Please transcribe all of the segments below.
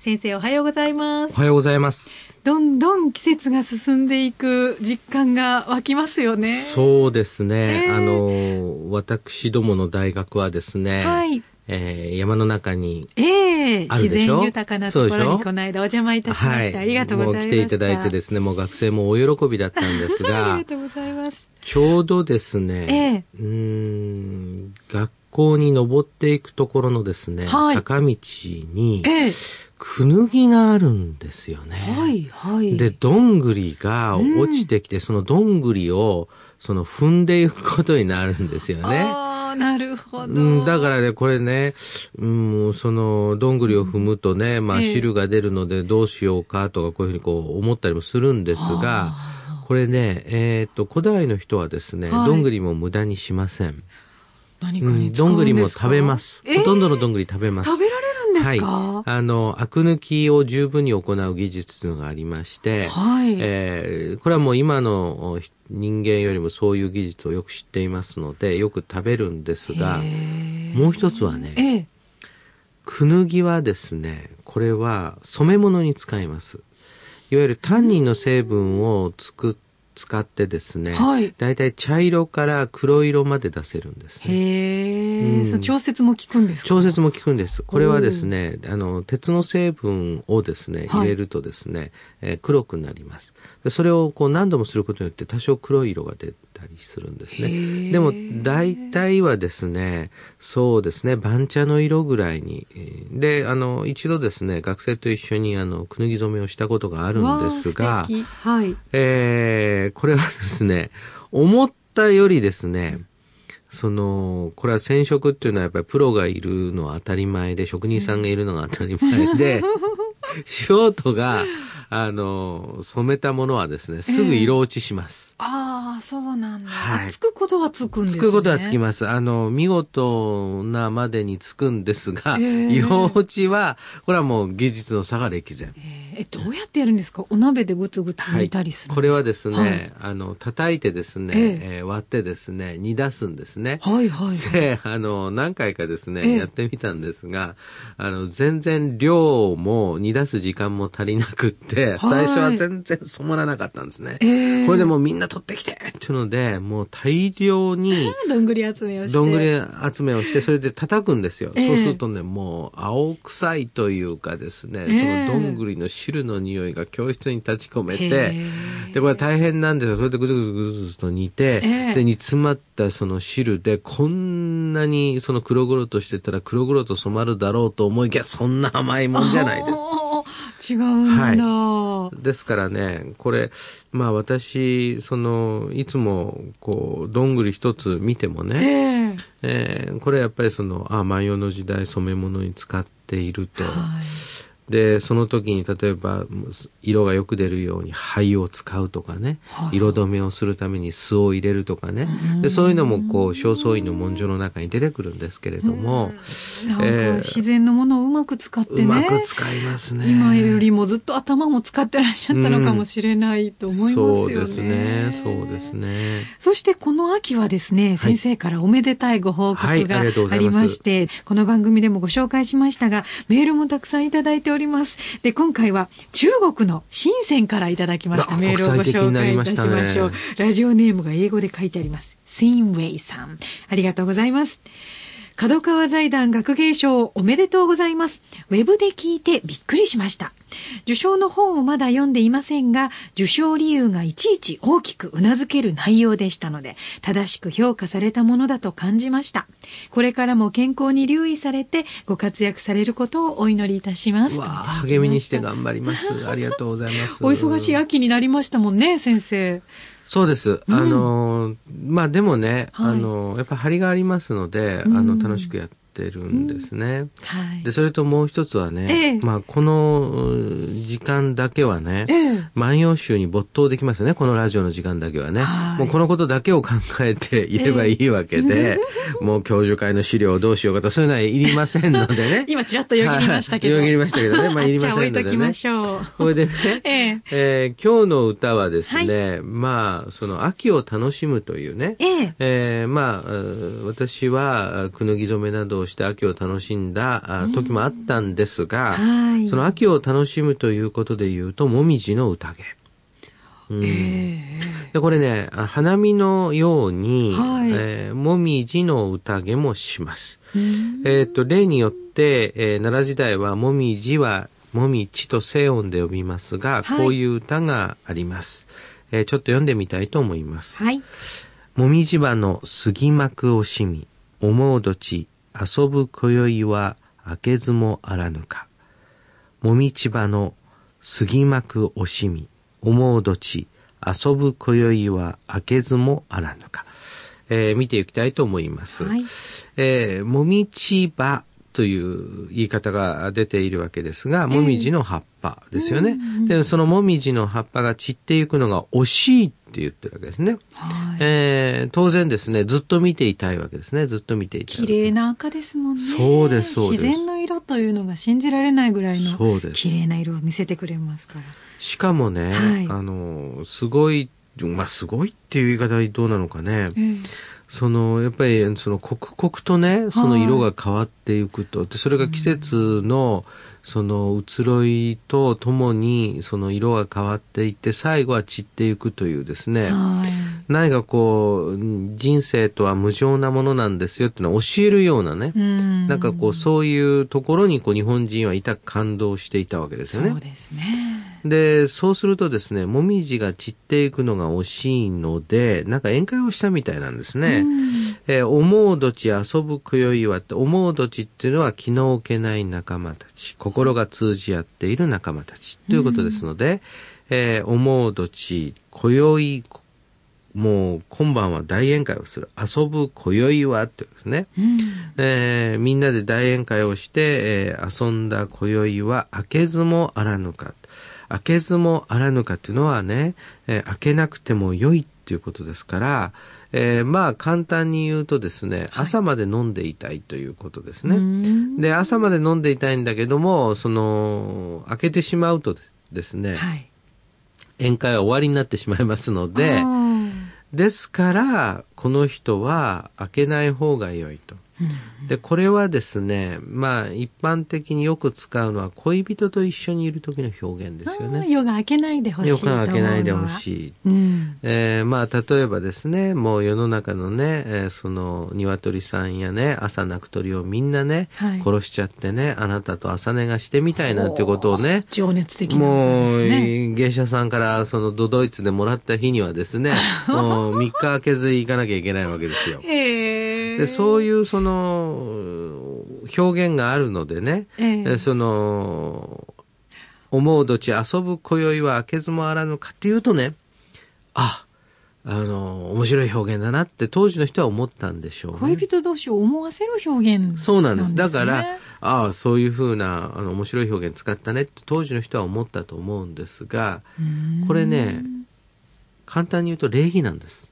先生おはようございます。おはようございます。どんどん季節が進んでいく実感が湧きますよね。そうですね。えー、あの、私どもの大学はですね、はい。えー、山の中にええー、自然豊かなところにこの間お邪魔いたしました。はい、ありがとうございます。来ていただいてですね、もう学生もお喜びだったんですが、ありがとうございます。ちょうどですね、えー、うん学校に登っていくところのですね、はい、坂道に、えーくぬぎがあるんですよね。はいはい。で、どんぐりが落ちてきて、うん、そのどんぐりを、その踏んでいくことになるんですよね。ああ、なるほど。うん、だからね、これね、うん、その、どんぐりを踏むとね、まあ、汁が出るのでどうしようかとか、こういうふうにこう思ったりもするんですが、これね、えっ、ー、と、古代の人はですね、はい、どんぐりも無駄にしません。何かに、うん、どんぐりも食べます、えー、ほとんどのどんぐり食べます。食べられですか、はい、あの、アク抜きを十分に行う技術というのがありまして、はい、えー、これはもう今の人間よりもそういう技術をよく知っていますので、よく食べるんですが、もう一つはね、ええ、くぬぎはですね、これは染め物に使います。いわゆるタンニンの成分を作って、使ってですね、はい、だいたい茶色から黒色まで出せるんですね。へえ、うん、調節も効くんです調節も効くんです。これはですね、あの鉄の成分をですね入れるとですね、はい、えー、黒くなります。でそれをこう何度もすることによって多少黒い色が出たりするんですね。でも大体はですね、そうですね、番茶の色ぐらいに。で、あの、一度ですね、学生と一緒にあの、くぬぎ染めをしたことがあるんですが、はい、えー、これはですね、思ったよりですね、その、これは染色っていうのはやっぱりプロがいるのは当たり前で、職人さんがいるのが当たり前で、素人が、あの、染めたものはですね、すぐ色落ちします。えー、ああ、そうなんだ。はい。つくことはつくんですね。つくことはつきます。あの、見事なまでにつくんですが、えー、色落ちは、これはもう技術の差が歴然。えー、どうやってやるんですか？お鍋でぐつぐつ煮たりする、はい、これはですね、はい、あの、叩いてですね、えー、割ってですね、煮出すんですね。はいはい、で、あの、何回かですね、やってみたんですが、あの、全然量も煮出す時間も足りなくって、で、最初は全然染まらなかったんですね。これでもうみんな取ってきてっていうので、もう大量に、どんぐり集めをして。どんぐり集めをして、それで叩くんですよ。そうするとね、もう青臭いというかですね、そのどんぐりの汁の匂いが教室に立ち込めて、で、これ大変なんですよ。それでぐずぐずぐずぐずと煮て、で、煮詰まったその汁で、こんなにその黒々としてたら黒々と染まるだろうと思いきや、そんな甘いもんじゃないです。違うんだ、はい、ですからねこれまあ私そのいつもこうどんぐり一つ見てもね、えー、えー、これやっぱりそのあ万葉の時代染め物に使っていると。はいでその時に例えば色がよく出るように灰を使うとかね、はい、色止めをするために酢を入れるとかね。でそういうのもこう正倉院の文書の中に出てくるんですけれども、えー、自然のものをうまく使ってね。うまく使いますね。今よりもずっと頭も使ってらっしゃったのかもしれないと思いますよね、そうですね。そうですね。そしてこの秋はですね、先生からおめでたいご報告がありまして、はい、この番組でもご紹介しましたがメールもたくさんいただいております。で、今回は中国の深センからいただきましたメールをご紹介いたしましょう。ね、ラジオネームが英語で書いてあります。セインウェイさん。ありがとうございます。角川財団学芸賞おめでとうございます。ウェブで聞いてびっくりしました。受賞の本をまだ読んでいませんが、受賞理由がいちいち大きく頷ける内容でしたので、正しく評価されたものだと感じました。これからも健康に留意されて、ご活躍されることをお祈りいたします。励みにして頑張ります。ありがとうございます。お忙しい秋になりましたもんね、先生。そうです。あの、まあでもね、はい、あの、やっぱ張りがありますので、あの、楽しくやってってるんですね。はい。で、それともう一つはね、ええ、まあ、この時間だけはね、ええ、万葉集に没頭できますよね、このラジオの時間だけはね。もうこのことだけを考えていればいいわけで、え、もう教授会の資料をどうしようかと、そういうのはいりませんのでね。今ちらっとよぎりましたけど。よぎりましたけどね。まあ、いりませんのでね。じゃあ置いときましょう。これでね、えええー、今日の歌はですね、はい、まあ、その秋を楽しむというね、えええー、まあ、私は、くぬぎ染めなどをして秋を楽しんだ時もあったんですが、はい、その秋を楽しむということで言うと、もみじの宴。うん、えー、でこれね、花見のように、はい、えー、もみじの宴もします。えっ、と、例によって、えー、奈良時代はもみじはもみちと静音で呼びますが、はい、こういう歌があります。えー、ちょっと読んでみたいと思います。はい。もみじ葉の杉幕惜しみ、思うどち遊ぶ今宵は明けずもあらぬか。もみち葉の杉幕惜しみ、思うどち遊ぶ今宵は明けずもあらぬか。えー、見ていきたいと思います。はい、えー、もみち葉という言い方が出ているわけですが、もみじの葉っぱですよね。えー、で、そのもみじの葉っぱが散っていくのが惜しいって言ってるわけですね。はい、えー、当然ですね、ずっと見ていたいわけですね。ずっと見ていたい。綺麗な赤ですもんね。そうです、そうです。自然の色というのが信じられないぐらいの綺麗な色を見せてくれますから。しかもね、はい、あの、すごい、まあ、すごいっていう言い方はどうなのかね。えーそのやっぱりその刻々とねその色が変わっていくと、でそれが季節のその移ろいとともにその色が変わっていって最後は散っていくというですね、何かこう人生とは無常なものなんですよっていうのを教えるようなね、ん。なんかこうそういうところにこう日本人はいた感動していたわけですよね。そうですね。で、そうするとですね、もみじが散っていくのが惜しいので、なんか宴会をしたみたいなんですね。えー、思うどち遊ぶくよいはって、思うどちっていうのは気の置けない仲間たち、心が通じ合っている仲間たちということですので、えー、思うどち、今宵、もう今晩は大宴会をする。遊ぶ今宵はってですね、うん、えー、みんなで大宴会をして、えー、遊んだ今宵は明けずもあらぬか。開けずもあらぬかっていうのはね、えー、開けなくても良いっていうことですから、えー、まあ簡単に言うとですね、朝まで飲んでいたいということですね。で、朝まで飲んでいたいんだけども、その、開けてしまうとですね、はい、宴会は終わりになってしまいますので、ですから、この人は開けない方が良いと。でこれはですねまあ一般的によく使うのは恋人と一緒にいる時の表現ですよね。夜が明けないでほしい夜が明けないでほしい。うん、えー、まあ例えばですねもう世の中のね、えー、その鶏さんやね朝鳴く鳥をみんなね、はい、殺しちゃってねあなたと朝寝がしてみたいなってことをね情熱的な、ね、もう芸者さんからそのドドイツでもらった日にはですね もう3日空けず行かなきゃいけないわけですよ。でそういうその表現があるのでね、えー、その思うどち遊ぶ今宵は明けずもあらぬかっていうとねああの面白い表現だなって当時の人は思ったんでしょうね。恋人同士を思わせる表現、ね、そうなんです。だからああそういうふうなあの面白い表現使ったねって当時の人は思ったと思うんですがこれね簡単に言うと礼儀なんです。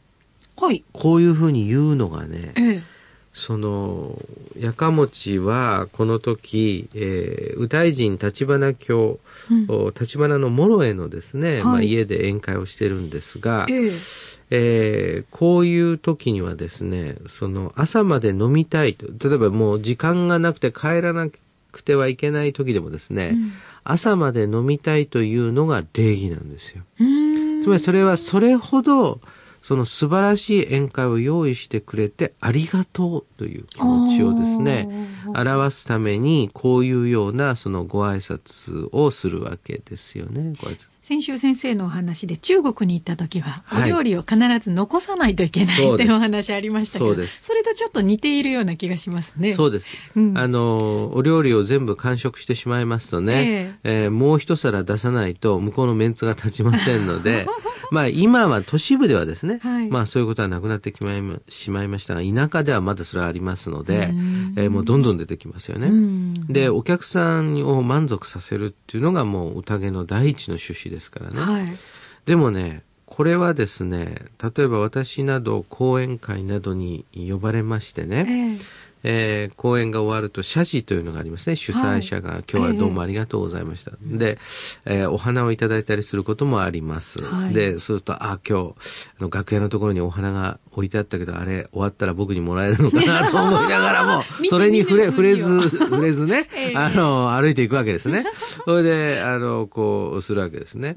はい。こういうふうに言うのがね、ええそのやかもちはこの時、えー、右大臣立花教、うん、立花の諸へのですね、はい、まあ、家で宴会をしてるんですが、えー、えー、こういう時にはですねその朝まで飲みたいと例えばもう時間がなくて帰らなくてはいけない時でもですね、うん、朝まで飲みたいというのが礼儀なんですよ。つまりそれはそれほどその素晴らしい宴会を用意してくれてありがとうという気持ちをですね、表すためにこういうようなそのご挨拶をするわけですよね。先週先生のお話で中国に行った時は、お料理を必ず残さないといけない、はい、というお話ありましたけどそそれとちょっと似ているような気がしますね。そうです。うん、あの、お料理を全部完食してしまいますとね、えー、えー、もう一皿出さないと向こうのメンツが立ちませんので、まあ今は都市部ではですね、はい、まあそういうことはなくなってしまいましたが、田舎ではまだそれはありますので、えー、もうどんどん出てきますよね。で、お客さんを満足させるっていうのがもう宴の第一の趣旨ですからね。はい、でもね、これはですね、例えば私など講演会などに呼ばれましてね、えーえー、講演が終わると謝辞というのがありますね。主催者が、はい、今日はどうもありがとうございました。えー、で、えー、お花をいただいたりすることもあります。はい、で、そうすると、あ、今日、あの楽屋のところにお花が置いてあったけど、あれ、終わったら僕にもらえるのかなと思いながらも、それに触れ、触れず、触れずね、えー、あの、歩いていくわけですね。それで、あの、こう、するわけですね。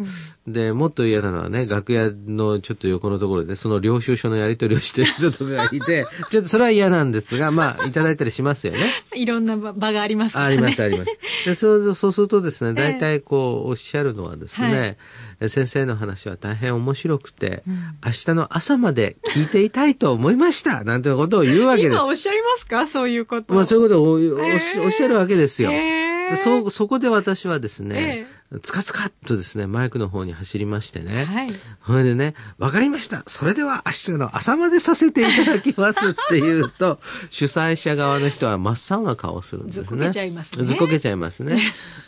で、もっと嫌なのはね、楽屋のちょっと横のところで、その領収書のやり取りをしてる人とかがいて、ちょっとそれは嫌なんですが、まあ、いただいたりしますよね。いろんな場がありますからね。あります、あります。でそうそうするとですね、大体こう、おっしゃるのはですね、はい、先生の話は大変面白くて、うん、明日の朝まで聞いていたいと思いました、なんていうことを言うわけです。今おっしゃりますか？そういうこと。まあそういうことをおおっしゃるわけですよ。そ、そこで私はですね、つかつかっとですね、マイクの方に走りましてね。はい。それでね、わかりました。それでは明日の朝までさせていただきますって言うと、主催者側の人は真っ青な顔をするんですね。ずっこけちゃいますね。ずっこけちゃいますね。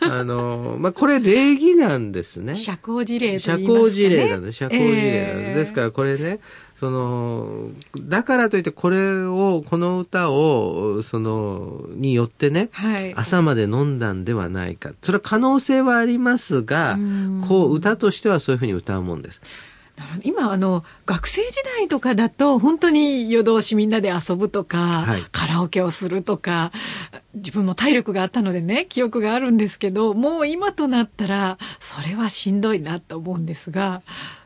あの、まあ、これ礼儀なんですね。社交辞令と言いますか、ね、社交辞令なんです。社交辞令なんです。えー、ですからこれね、その、だからといってこれを、この歌を、その、によってね、はい、朝まで飲んだんではないか。それは可能性はありますが、こう歌としてはそういうふうに歌うもんです。今あの学生時代とかだと本当に夜通しみんなで遊ぶとか、はい、カラオケをするとか自分も体力があったのでね記憶があるんですけどもう今となったらそれはしんどいなと思うんですが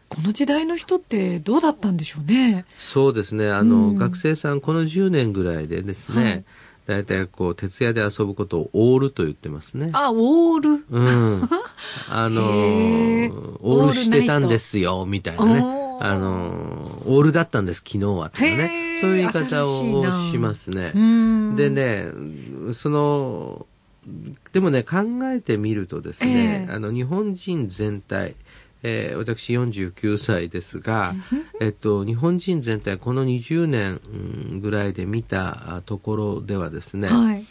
この時代の人ってどうだったんでしょうね。そうですね。あの、うん、学生さんこの10年ぐらいでですね、はい、たいこう徹夜で遊ぶことをオールと言ってますね。あ、オール？うん。あのオールしてたんですよみたいなね。あのオールだったんです昨日はとかね。そういう言い方をしますね。でね、そのでもね考えてみるとですね、えー、あの日本人全体。えー、私49歳ですが、えっと、日本人全体この20年ぐらいで見たところではですね、はい、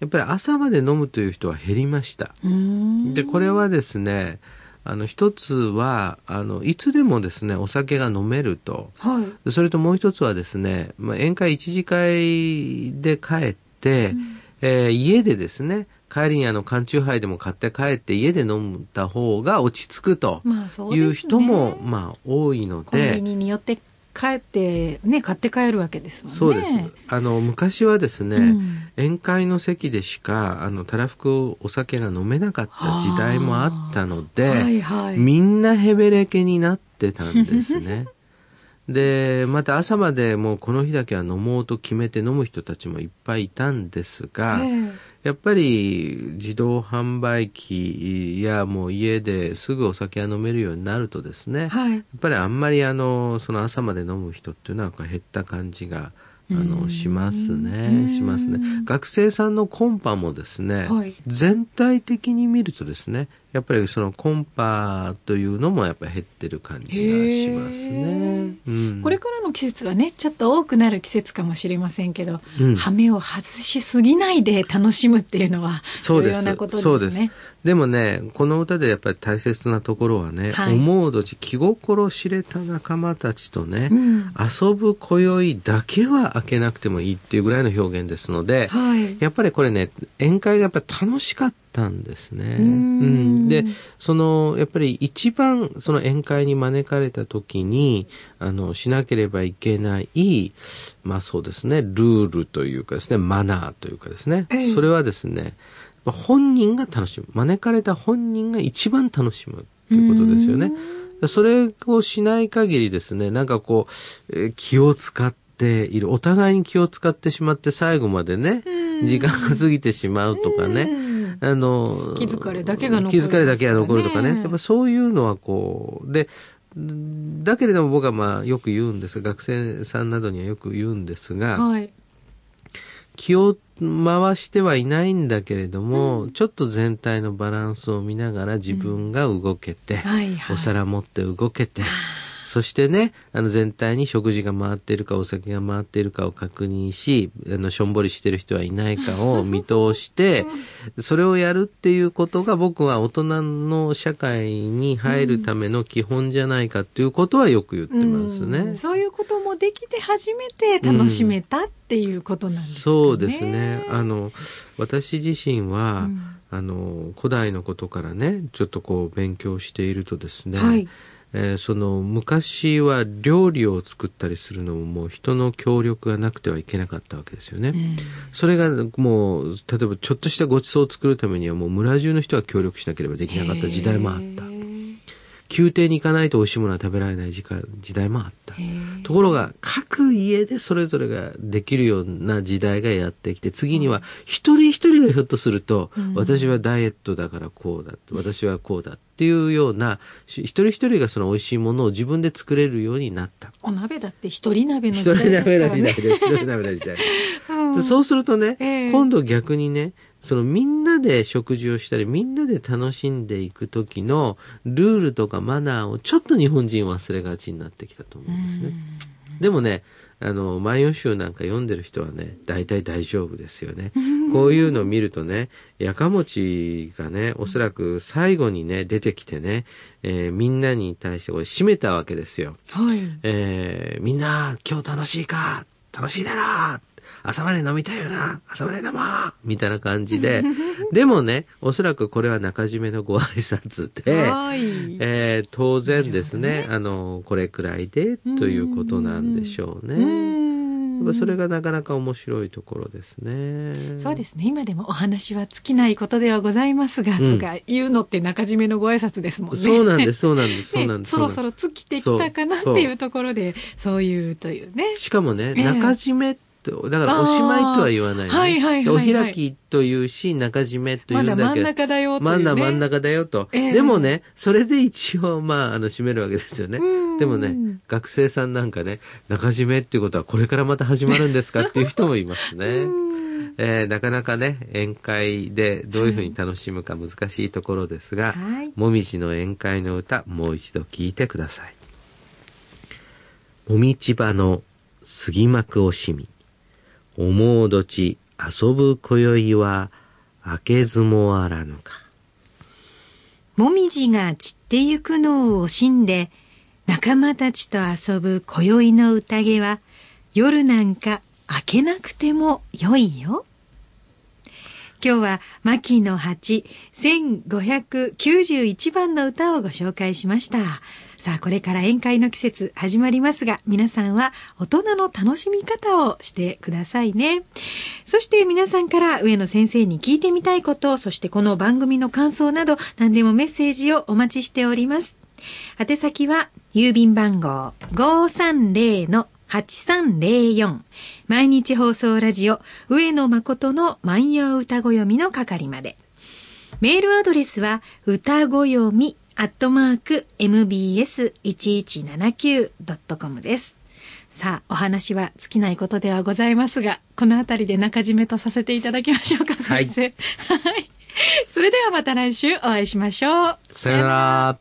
やっぱり朝まで飲むという人は減りました。でこれはですねあの一つはあのいつでもですねお酒が飲めると、はい、それともう一つはですね、まあ、宴会一次会で帰って、うん、えー、家でですね帰りにあの缶チューハイでも買って帰って家で飲んだ方が落ち着くという人もまあ多いので。コンビニによって帰ってね買って帰るわけですもんね。そうです。あの昔はですね、うん、宴会の席でしかあのたらふくお酒が飲めなかった時代もあったので、はいはい、みんなヘベレケになってたんですね。でまた朝までもうこの日だけは飲もうと決めて飲む人たちもいっぱいいたんですが、えー、やっぱり自動販売機やもう家ですぐお酒が飲めるようになるとですね、はい、やっぱりあんまりあのその朝まで飲む人っていうのは減った感じがあのしますねしますね。学生さんのコンパもですね、はい、全体的に見るとですねやっぱりそのコンパというのもやっぱり減ってる感じがしますね、うん、これからの季節はねちょっと多くなる季節かもしれませんけど、うん、羽目を外しすぎないで楽しむっていうのは重要なことですね。そうです。でもねこの歌でやっぱり大切なところはね、はい、思うどち気心知れた仲間たちとね、うん、遊ぶ今宵だけは開けなくてもいいっていうぐらいの表現ですので、はい、やっぱりこれね宴会がやっぱり楽しかったたんですね。うん、でそのやっぱり一番その宴会に招かれた時にあのしなければいけないまあそうですねルールというかですねマナーというかですね、えそれはですね本人が楽しむ。招かれた本人が一番楽しむということですよね。それをしない限りですねなんかこう、え気を使っている。お互いに気を使ってしまって最後までね時間が過ぎてしまうとかねあの、気づかれだけが残る、ね、気づかれだけが残るとかね。やっぱそういうのはこう、で、だけれども僕はまあよく言うんですが、学生さんなどにはよく言うんですが、はい、気を回してはいないんだけれども、うん、ちょっと全体のバランスを見ながら自分が動けて、うん。はいはい、お皿持って動けて、そしてね、あの全体に食事が回っているかお酒が回っているかを確認し、あのしょんぼりしてる人はいないかを 見通して、それをやるっていうことが僕は大人の社会に入るための基本じゃないかっていうことはよく言ってますね。うん、そういうこともできて初めて楽しめたっていうことなんですね。そうですね。あの、私自身は、うん、あの、古代のことからね、ちょっとこう勉強しているとですね、はいえー、その昔は料理を作ったりするのももう人の協力がなくてはいけなかったわけですよね。それがもう例えばちょっとしたご馳走を作るためにはもう村中の人が協力しなければできなかった時代もあった。宮廷に行かないと美味しいものは食べられない時時代もあった。ところが各家でそれぞれができるような時代がやってきて次には一人一人がひょっとすると、うん、私はダイエットだからこうだ私はこうだっていうような一人一人がその美味しいものを自分で作れるようになった。お鍋だって一人鍋の時代ですからね。一人鍋の時代です。一人鍋の時代。うん、そうするとね、えー、今度逆にねそのみんなで食事をしたり、みんなで楽しんでいく時のルールとかマナーをちょっと日本人忘れがちになってきたと思うんですね。でもね、あの、万葉集なんか読んでる人はね、大体大丈夫ですよね。こういうのを見るとね、やかもちがね、おそらく最後にね、出てきてね、えー、みんなに対してこれ締めたわけですよ。はい。えー、みんな、今日楽しいか楽しいだろ朝まで飲みたいよな朝まで飲もうみたいな感じで、でもね、おそらくこれは中締めのご挨拶で、えー、当然ですね、ねあの、これくらいでということなんでしょうね。それがなかなか面白いところですね。そうですね。今でもお話は尽きないことではございますが、うん、とか言うのって中締めのご挨拶ですもんね。そうなんです、そうなんです、そうなんです。そろそろ尽きてきたかなっていうところで、そういうというね。しかもね、中締めってと、だからおしまいとは言わない、ね、はいはいはい、はい、お開きというし、中締めというんだけど。まだ真ん中だよと、ね、まだ真ん中だよと。えー、でもね、それで一応、まあ、あの、締めるわけですよね。でもね、学生さんなんかね、中締めっていうことはこれからまた始まるんですかっていう人もいますね。えー、なかなかね、宴会でどういうふうに楽しむか難しいところですが、はい、もみじの宴会の歌、もう一度聴いてください。もみちばの杉幕惜しみ。思うどち遊ぶ今宵は明けずもあらぬか。もみじが散ってゆくのを惜しんで、仲間たちと遊ぶ今宵の宴は、夜なんか明けなくてもよいよ。今日は、牧野八1591番の歌をご紹介しました。さあ、これから宴会の季節始まりますが、皆さんは大人の楽しみ方をしてくださいね。そして皆さんから上野先生に聞いてみたいこと、そしてこの番組の感想など何でもメッセージをお待ちしております。宛先は郵便番号530-8304毎日放送ラジオ上野誠の万葉歌子読みの係まで。メールアドレスは歌子読みアットマーク mbs1179.com です。さあ、お話は尽きないことではございますが、この辺りで中締めとさせていただきましょうか、先生。はい。はい。それではまた来週お会いしましょう。さよなら。